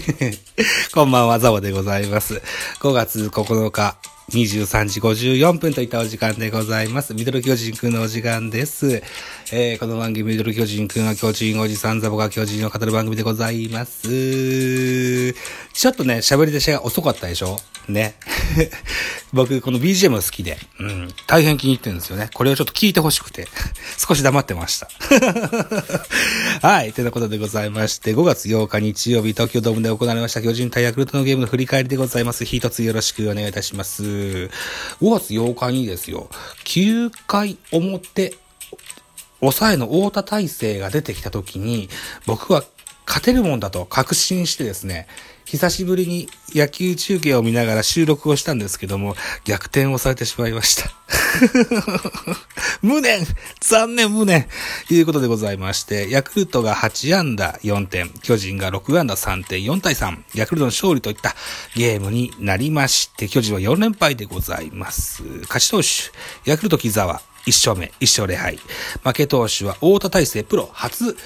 こんばんは、ザボでございます。5月9日、23時54分といったお時間でございます。ミドル巨人くんのお時間です。えー、この番組、ミドル巨人くんは巨人おじさんザボが巨人を語る番組でございます。ちょっとね、喋り出しが遅かったでしょ？ね。僕、この BGM 好きで、うん、大変気に入ってるんですよね。これをちょっと聞いてほしくて、少し黙ってました。はい。ということでございまして、5月8日日曜日、東京ドームで行われました巨人対ヤクルトのゲームの振り返りでございます。一つよろしくお願いいたします。5月8日にですよ、9回表、抑えの太田大勢が出てきた時に、僕は勝てるもんだと確信してですね、久しぶりに野球中継を見ながら収録をしたんですけども、逆転をされてしまいました。無念残念無念ということでございまして、ヤクルトが8安打4点、巨人が6安打3点、4対3、ヤクルトの勝利といったゲームになりまして、巨人は4連敗でございます。勝ち投手、ヤクルト木沢、1勝目、1勝0敗。負け投手は太田大勢プロ初、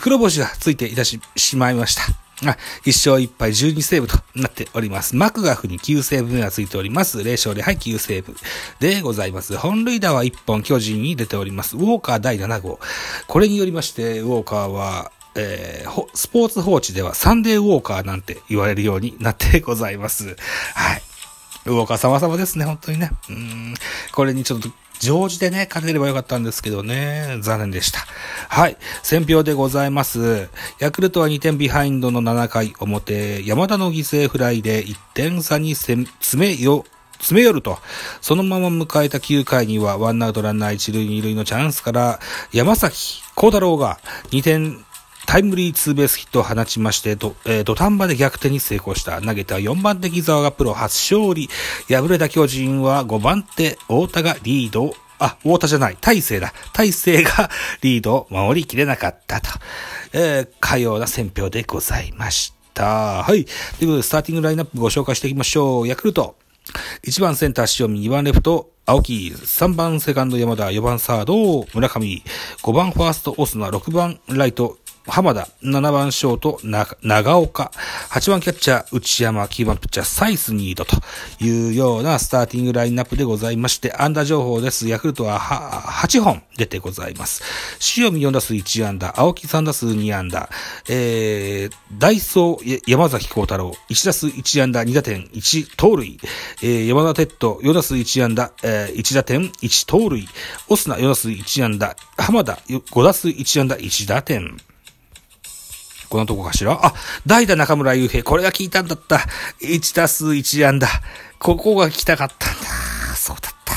黒星がついていたし、しまいました。あ、1勝1敗12セーブとなっております。マクガフに9セーブ目がついております。0勝0敗9セーブでございます。本塁打は1本巨人に出ております。ウォーカー第7号。これによりまして、ウォーカーは、えースポーツ報知ではサンデーウォーカーなんて言われるようになってございます。はい。ウォーカー様々ですね、本当にね。うん。これにちょっと、常時でね、勝てればよかったんですけどね、残念でした。はい。選票でございます。ヤクルトは2点ビハインドの7回表、山田の犠牲フライで1点差に詰めよ、詰め寄ると、そのまま迎えた9回には、ワンアウトランナー1塁2塁のチャンスから、山崎幸太郎が2点タイムリーツーベースヒットを放ちまして、どえ土壇場で逆転に成功した。投げた4番手木沢がプロ初勝利。敗れた巨人は5番手太田がリードをあ、太田じゃない、大勢だ。大勢がリードを守りきれなかったと。えー、かような選評でございました。はい。ということで、スターティングラインナップご紹介していきましょう。ヤクルト。1番センター塩見、2番レフト、青木、3番セカンド山田、4番サード、村上、5番ファースト、オスナ、6番ライト、浜田、7番ショート、長岡、8番キャッチャー、内山、9番ピッチャー、サイスニード。というようなスターティングラインナップでございまして、安打情報です。ヤクルトはは8本出てございます。塩見4打数1安打、青木3打数2安打、えー、ダイソー、山崎幸太郎、1打数1安打、2打点、1盗塁、えー、山田哲人、4打数1安打、えー、1打点、1盗塁、オスナ4打数1安打、浜田5打数1安打、1打点。このとこかしら？あ、代打中村雄平。これが聞いたんだった。1たす1案だ。ここが聞きたかったんだ。そうだった。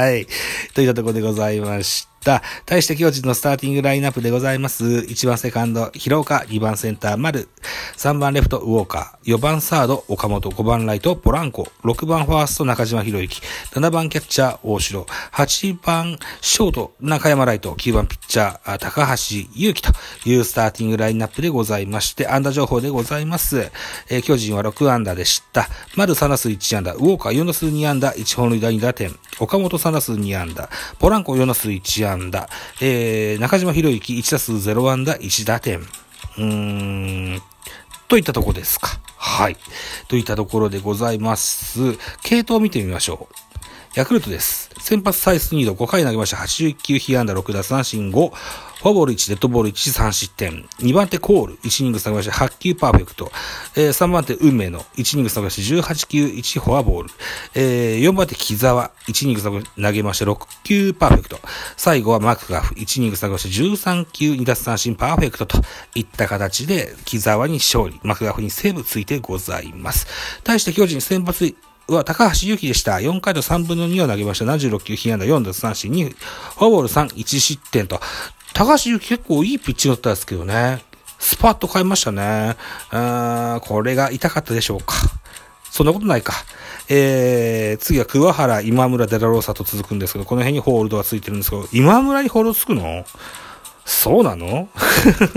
はい。といったところでございました。対して巨人のスターティングラインナップでございます。1番セカンド、広岡、2番センター、丸、3番レフト、ウォーカー、4番サード、岡本、5番ライト、ポランコ、6番ファースト、中島博之、7番キャッチャー、大城、8番ショート、中山ライト、9番ピッチャー、高橋祐希というスターティングラインナップでございまして、安打情報でございます。えー巨人は6安打でした。丸3打数1安打、ウォーカー4打数2安打、1本塁打2打点、岡本3打数2安打、ポランコ4打数1安打、えー、中島博之1打数0安打1打点。うーん、といったとこですか。はい。といったところでございます。系統を見てみましょう。ヤクルトです。先発サイス2度5回投げました。81球、被安打6奪三振5。フォアボール1、デッドボール1、3失点。2番手コール、1イニング投げました。8球パーフェクト。えー、3番手運命の1イニング投げました。18球、1フォアボール。えー、4番手木沢、1イニング投げました。6球パーフェクト。最後はマクガフ、1イニング投げました。13球、2奪三振パーフェクトといった形で、木沢に勝利、マクガフにセーブついてございます。対して巨人先発は高橋祐希でした。4回と3分の2を投げました。76球、被安打4奪三振2、フォアボール3、1失点と。高橋祐希結構いいピッチだったんですけどね。スパッと変えましたね。あこれが痛かったでしょうか。そんなことないか。えー、次は桑原、今村、デラローサと続くんですけど、この辺にホールドがついてるんですけど、今村にホールドつくの？そうなの？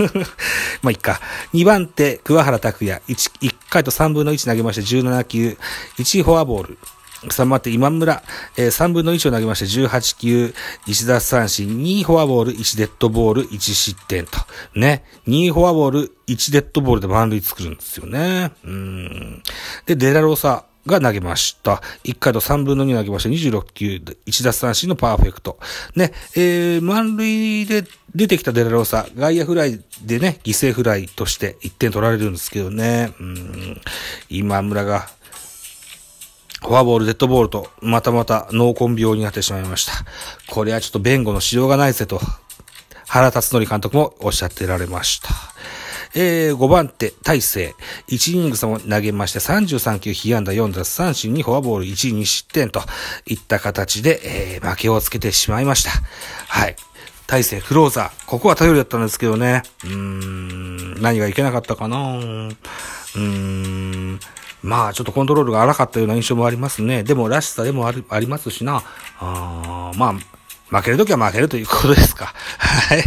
まあ、いっか。2番手、桑原拓也。1、1回と3分の1投げまして17球。1フォアボール。3番手、今村。えー、3分の1を投げまして18球。1奪三振。2フォアボール。1デッドボール。1失点と。ね。2フォアボール。1デッドボールで満塁作るんですよね。うん。で、デラローサ。が投げました。1回と3分の2投げました。26球、1奪三振のパーフェクト。ね、えー、満塁で出てきたデラローサ、外野フライでね、犠牲フライとして1点取られるんですけどね、うん、今村が、フォアボール、デッドボールと、またまた脳根病になってしまいました。これはちょっと弁護のしようがないぜと、原辰則監督もおっしゃってられました。えー、5番手、大勢。1イニング差も投げまして、33球、被安打4奪三振にフォアボール1、2失点といった形で、えー、負けをつけてしまいました。はい。大勢、クローザー。ここは頼りだったんですけどね。うーん、何がいけなかったかなうーん。まあ、ちょっとコントロールが荒かったような印象もありますね。でも、らしさでもありますしな。あまあ、負けるときは負けるということですか。はい。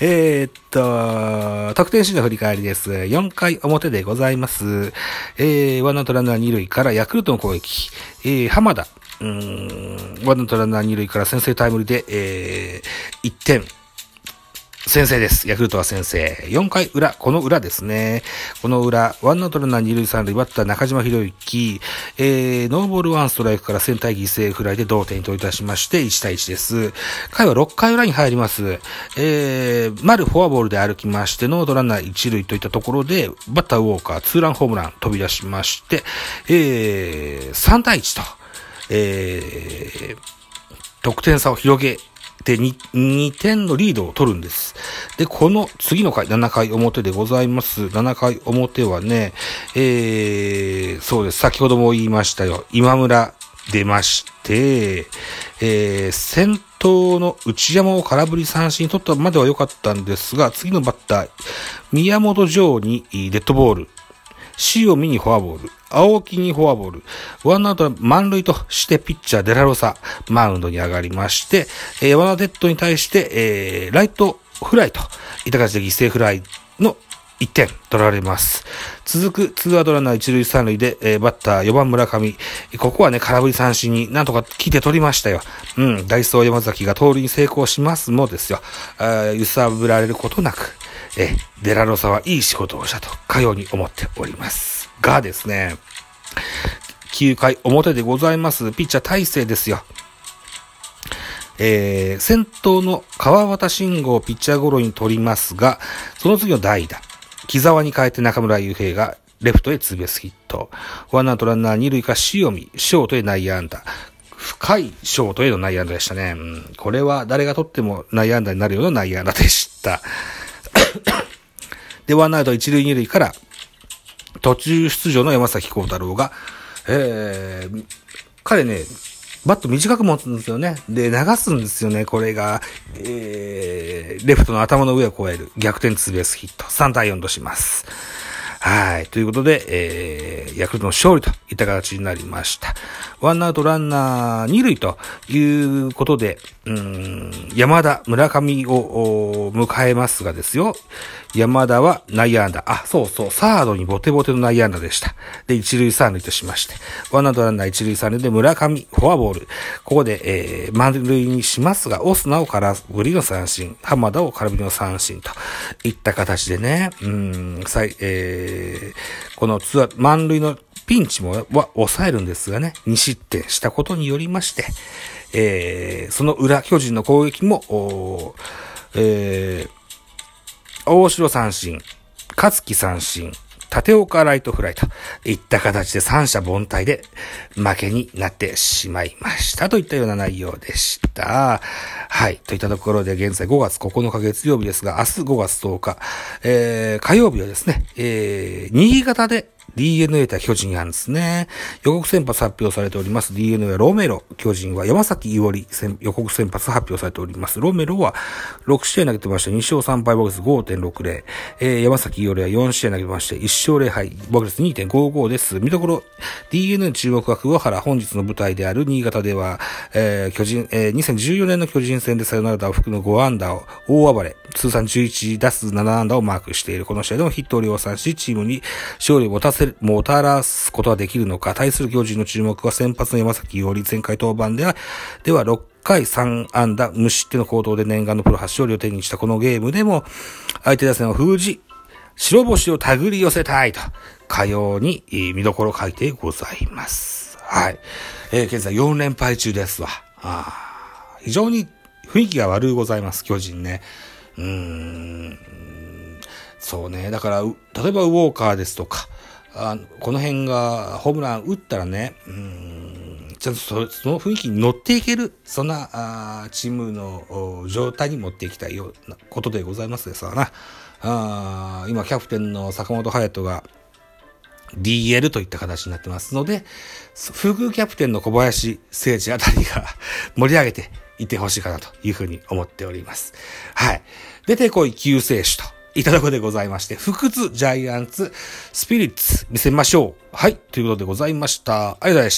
えー、っと、得点シーンの振り返りです。4回表でございます。えー、ワンアウトランナー2塁からヤクルトの攻撃。えー、浜田。うん、ワンアウトランナー2塁から先制タイムリーで、えー、1点。先制です。ヤクルトは先制。4回裏、この裏ですね。この裏、ワンアウトランナー二塁三塁、バッター中島博之、えー、ノーボールワンストライクからセンター犠牲フライで同点に取り出しまして、1対1です。回は6回裏に入ります。えー、丸フォアボールで歩きまして、ノードランナー一塁といったところで、バッターウォーカー、ツーランホームラン飛び出しまして、えー、3対1と、えー、得点差を広げ、で2、2点のリードを取るんです。で、この次の回、7回表でございます。7回表はね、えー、そうです。先ほども言いましたよ。今村出まして、えー、先頭の内山を空振り三振取ったまでは良かったんですが、次のバッター、宮本城にデッドボール。塩見にフォアボール。青木にフォアボール。ワンアウト満塁としてピッチャーデラロサ、マウンドに上がりまして、えー、ワナデッドに対して、えー、ライトフライといった形で犠牲フライの1点取られます。続くツーアウトランナー一塁三塁で、えー、バッター4番村上。ここはね、空振り三振になんとか聞いて取りましたよ。うん、ダイソー山崎が盗塁に成功しますもですよ。揺さぶられることなく、え、デラロサはいい仕事をしたと、かように思っております。がですね、9回表でございます、ピッチャー大勢ですよ。えー、先頭の川端信号をピッチャーゴロに取りますが、その次の代打、木沢に変えて中村雄平がレフトへツーベースヒット。ワンアウトランナー二塁か塩見、ショートへ内野安打。深いショートへの内野安打でしたね。うん、これは誰が取っても内野安打になるような内野安打でした。で、ワンアウト一塁二塁から、途中出場の山崎幸太郎が、えー、彼ね、バット短く持つんですよね。で、流すんですよね。これが、えー、レフトの頭の上を越える逆転ツーベースヒット。3対4とします。はい。ということで、えー、ヤクルトの勝利といった形になりました。ワンアウトランナー二塁ということで、うん、山田、村上を迎えますがですよ。山田は内野安打。あ、そうそう、サードにボテボテの内野安打でした。で、一塁三塁としまして。ワンアウトランナー一塁三塁で村上、フォアボール。ここで、えー、満塁にしますが、オスナを空振りの三振、浜田を空振りの三振といった形でね、うん、さい、ええー、このツアー、満塁のピンチもは抑えるんですがね、2失点したことによりまして、えー、その裏、巨人の攻撃も、えー、大城三振、勝木三振、立岡ライトフライといった形で三者凡退で負けになってしまいましたといったような内容でした。はい。といったところで現在5月9日月曜日ですが、明日5月10日、えー、火曜日はですね、えー、新潟で DNA 対巨人なんですね。予告先発発表されております DNA ロメロ、巨人は山崎伊織予告先発発表されております。ロメロは6試合投げてまして、2勝3敗ボケス5.60。えー、山崎伊織は4試合投げまして、1勝0敗ボケス2.55です。見どころ、DNA 注目は桑原、本日の舞台である新潟では、えー、巨人、えー、2014年の巨人戦でサヨナラ打を含む5安打を大暴れ、通算11打数7安打をマークしている。この試合でもヒットを量産し、チームに勝利を持たせせ、もたらすことができるのか、対する巨人の注目は先発の山崎より前回登板では、では6回3安打無失点の行動で念願のプロ発勝利を手にしたこのゲームでも、相手打線を封じ、白星を手繰り寄せたいと、かように見どころ書いてございます。はい。えー、現在4連敗中ですわ。あ非常に雰囲気が悪いございます、巨人ね。うーん。そうね。だから、例えばウォーカーですとか、あこの辺がホームラン打ったらね、うん、ちゃんとその雰囲気に乗っていける、そんなあチームの状態に持っていきたいようなことでございますですわな。あ今、キャプテンの坂本隼人が DL といった形になってますので、副キャプテンの小林誠司あたりが盛り上げていってほしいかなというふうに思っております。はい。出てこい救世主と。いただくでございまして、不屈ジャイアンツスピリッツ見せましょう。はい。ということでございました。ありがとうございました。